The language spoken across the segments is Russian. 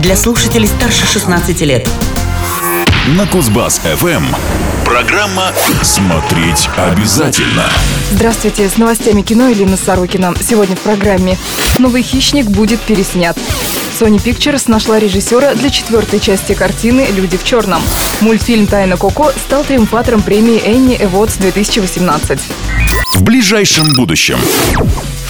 для слушателей старше 16 лет. На Кузбасс-ФМ. Программа «Смотреть обязательно». Здравствуйте, с новостями кино Елена Сорокина. Сегодня в программе «Новый хищник» будет переснят. Sony Pictures нашла режиссера для четвертой части картины «Люди в черном». Мультфильм «Тайна Коко» стал триумфатором премии Энни Эводс 2018. В ближайшем будущем.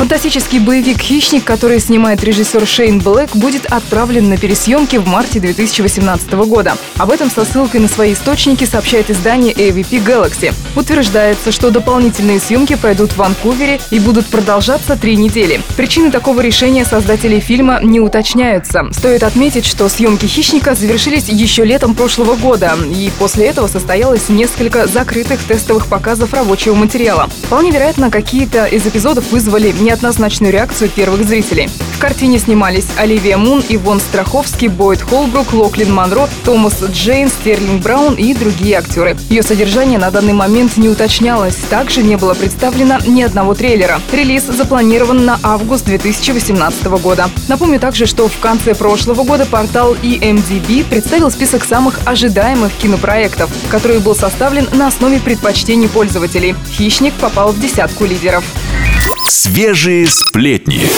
Фантастический боевик «Хищник», который снимает режиссер Шейн Блэк, будет отправлен на пересъемки в марте 2018 года. Об этом со ссылкой на свои источники сообщает издание AVP Galaxy. Утверждается, что дополнительные съемки пройдут в Ванкувере и будут продолжаться три недели. Причины такого решения создателей фильма не уточняются. Стоит отметить, что съемки «Хищника» завершились еще летом прошлого года, и после этого состоялось несколько закрытых тестовых показов рабочего материала. Вполне вероятно, какие-то из эпизодов вызвали не неоднозначную реакцию первых зрителей. В картине снимались Оливия Мун, Ивон Страховский, Бойд Холбрук, Локлин Монро, Томас Джейн, Стерлинг Браун и другие актеры. Ее содержание на данный момент не уточнялось. Также не было представлено ни одного трейлера. Релиз запланирован на август 2018 года. Напомню также, что в конце прошлого года портал EMDB представил список самых ожидаемых кинопроектов, который был составлен на основе предпочтений пользователей. «Хищник» попал в десятку лидеров. Свежие сплетни.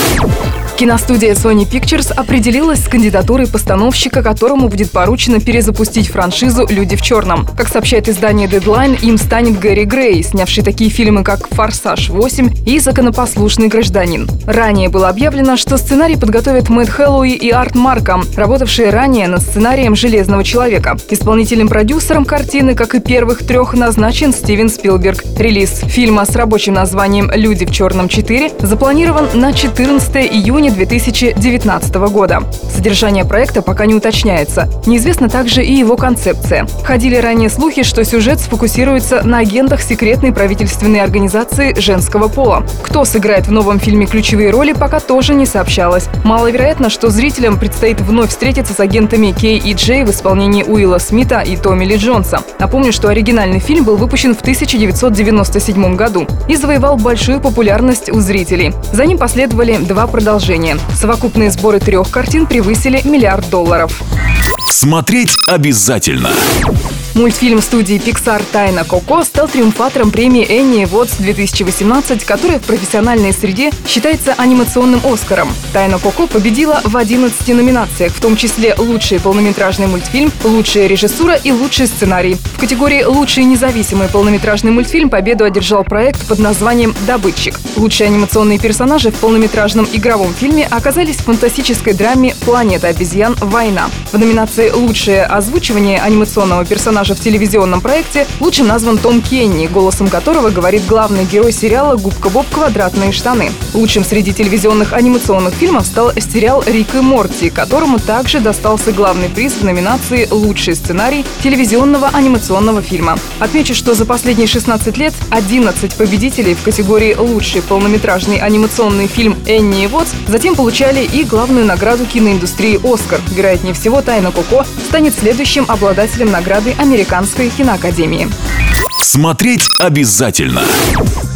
Киностудия Sony Pictures определилась с кандидатурой постановщика, которому будет поручено перезапустить франшизу «Люди в черном». Как сообщает издание Deadline, им станет Гэри Грей, снявший такие фильмы, как «Форсаж 8» и «Законопослушный гражданин». Ранее было объявлено, что сценарий подготовят Мэтт Хэллоуи и Арт Марком, работавшие ранее над сценарием «Железного человека». Исполнительным продюсером картины, как и первых трех, назначен Стивен Спилберг. Релиз фильма с рабочим названием «Люди в черном 4» запланирован на 14 июня 2019 года. Содержание проекта пока не уточняется. Неизвестна также и его концепция. Ходили ранее слухи, что сюжет сфокусируется на агентах секретной правительственной организации женского пола. Кто сыграет в новом фильме ключевые роли, пока тоже не сообщалось. Маловероятно, что зрителям предстоит вновь встретиться с агентами Кей и Джей в исполнении Уилла Смита и Томми Ли Джонса. Напомню, что оригинальный фильм был выпущен в 1997 году и завоевал большую популярность у зрителей. За ним последовали два продолжения продолжение. Совокупные сборы трех картин превысили миллиард долларов. Смотреть обязательно. Мультфильм студии Pixar «Тайна Коко» стал триумфатором премии Энни Вотс 2018, которая в профессиональной среде считается анимационным «Оскаром». «Тайна Коко» победила в 11 номинациях, в том числе «Лучший полнометражный мультфильм», «Лучшая режиссура» и «Лучший сценарий». В категории «Лучший независимый полнометражный мультфильм» победу одержал проект под названием «Добытчик». Лучшие анимационные персонажи в полнометражном игровом фильме оказались в фантастической драме «Планета обезьян. Война». В номинации «Лучшее озвучивание анимационного персонажа» персонажа в телевизионном проекте лучшим назван Том Кенни, голосом которого говорит главный герой сериала «Губка Боб. Квадратные штаны». Лучшим среди телевизионных анимационных фильмов стал сериал «Рик и Морти», которому также достался главный приз в номинации «Лучший сценарий телевизионного анимационного фильма». Отмечу, что за последние 16 лет 11 победителей в категории «Лучший полнометражный анимационный фильм» Энни и Вотс затем получали и главную награду киноиндустрии «Оскар». Вероятнее всего, «Тайна Коко» станет следующим обладателем награды Американской киноакадемии. Смотреть обязательно.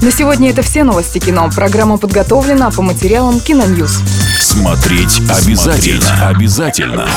На сегодня это все новости кино. Программа подготовлена по материалам Киноньюз. Смотреть обязательно. Смотреть обязательно.